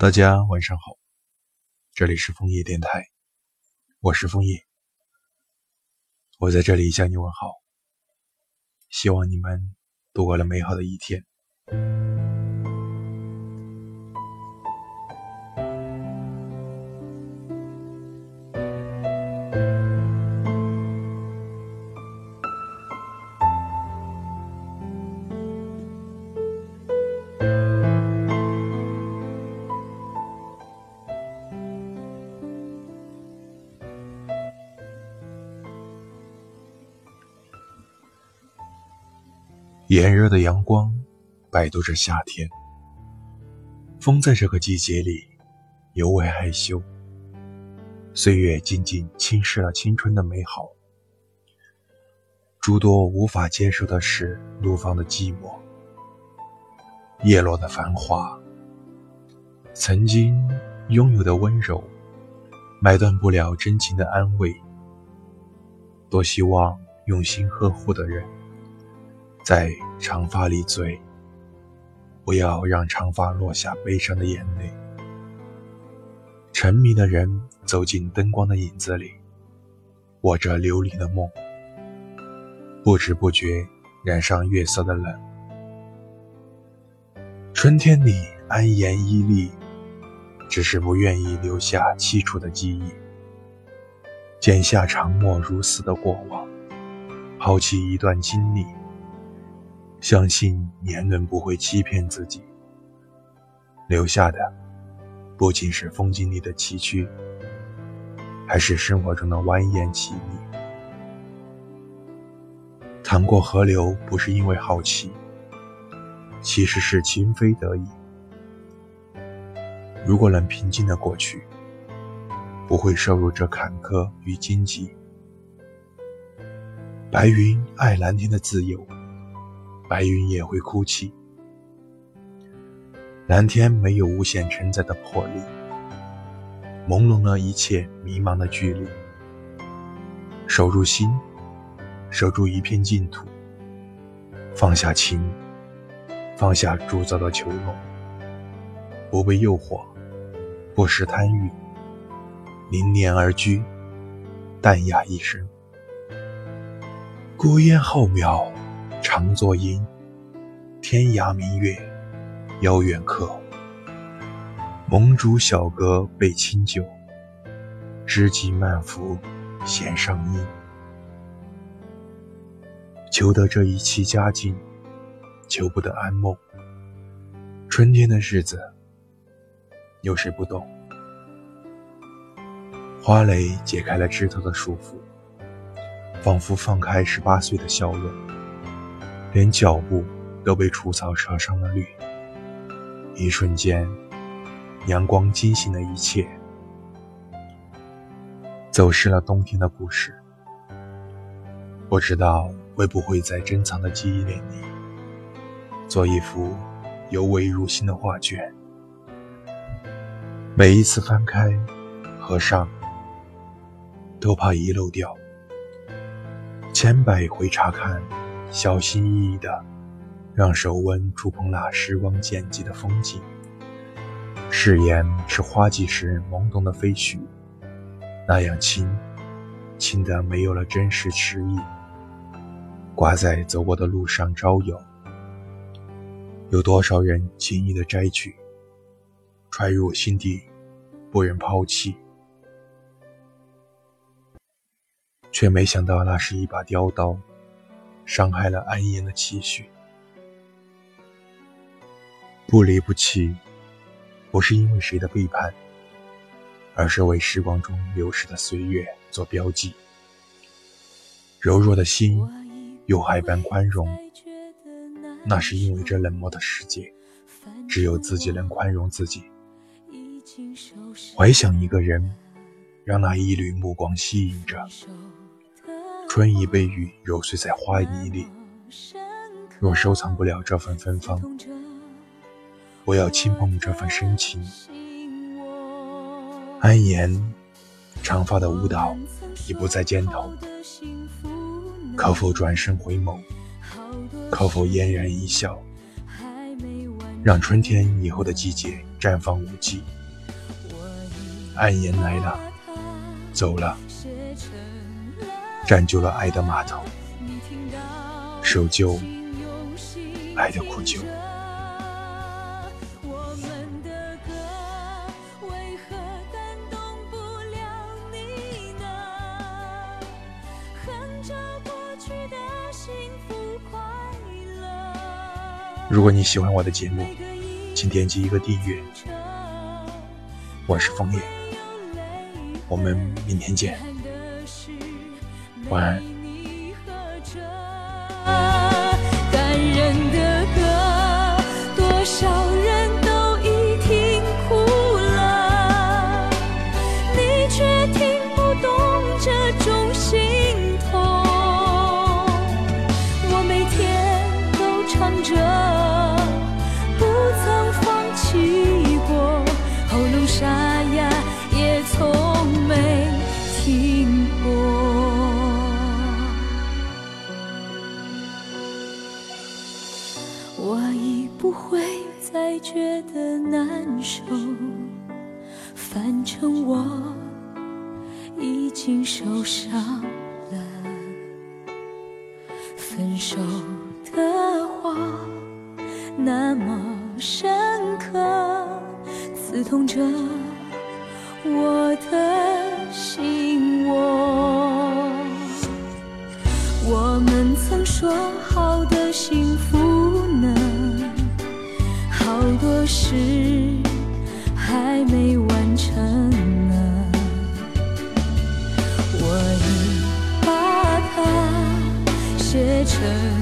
大家晚上好，这里是枫叶电台，我是枫叶，我在这里向你问好，希望你们度过了美好的一天。炎热的阳光摆渡着夏天，风在这个季节里尤为害羞。岁月仅仅侵蚀了青春的美好，诸多无法接受的是怒放的寂寞，叶落的繁华，曾经拥有的温柔，买断不了真情的安慰。多希望用心呵护的人。在长发里醉，不要让长发落下悲伤的眼泪。沉迷的人走进灯光的影子里，握着琉璃的梦，不知不觉染上月色的冷。春天里安言屹立，只是不愿意留下凄楚的记忆，剪下长默如斯的过往，抛弃一段经历。相信年轮不会欺骗自己，留下的不仅是风景里的崎岖，还是生活中的蜿蜒奇密。淌过河流不是因为好奇，其实是情非得已。如果能平静的过去，不会受入这坎坷与荆棘。白云爱蓝天的自由。白云也会哭泣，蓝天没有无限承载的魄力，朦胧了一切迷茫的距离。守住心，守住一片净土，放下情，放下铸造的囚笼，不被诱惑，不识贪欲，凝练而居，淡雅一生，孤烟浩渺。常作吟，天涯明月，遥远客。盟主小阁备清酒，知己满腹弦上音。求得这一期佳境，求不得安梦。春天的日子，有谁不懂？花蕾解开了枝头的束缚，仿佛放开十八岁的笑容。连脚步都被除草车上了绿，一瞬间，阳光惊醒了一切，走失了冬天的故事。不知道会不会在珍藏的记忆里，做一幅尤为入心的画卷。每一次翻开、合上，都怕遗漏掉，千百回查看。小心翼翼的，让手温触碰那时光剪辑的风景。誓言是花季时懵懂的飞絮，那样轻，轻的没有了真实诗意。挂在走过的路上招摇，有多少人轻易的摘取，揣入心底，不忍抛弃，却没想到那是一把雕刀。伤害了安言的期许，不离不弃，不是因为谁的背叛，而是为时光中流逝的岁月做标记。柔弱的心，有海般宽容，那是因为这冷漠的世界，只有自己能宽容自己。怀想一个人，让那一缕目光吸引着。春已被雨揉碎在花泥里，若收藏不了这份芬芳，我要轻碰这份深情。安言，长发的舞蹈已不在肩头，可否转身回眸？可否嫣然一笑？让春天以后的季节绽放无际。暗烟来了，走了，站就了爱的码头，守旧爱的苦酒。如果你喜欢我的节目，请点击一个订阅。我是枫叶，我们明天见，晚安。你不会再觉得难受，反正我已经受伤了。分手的话那么深刻，刺痛着我的心窝。我们曾说好好多事还没完成呢我已把它写成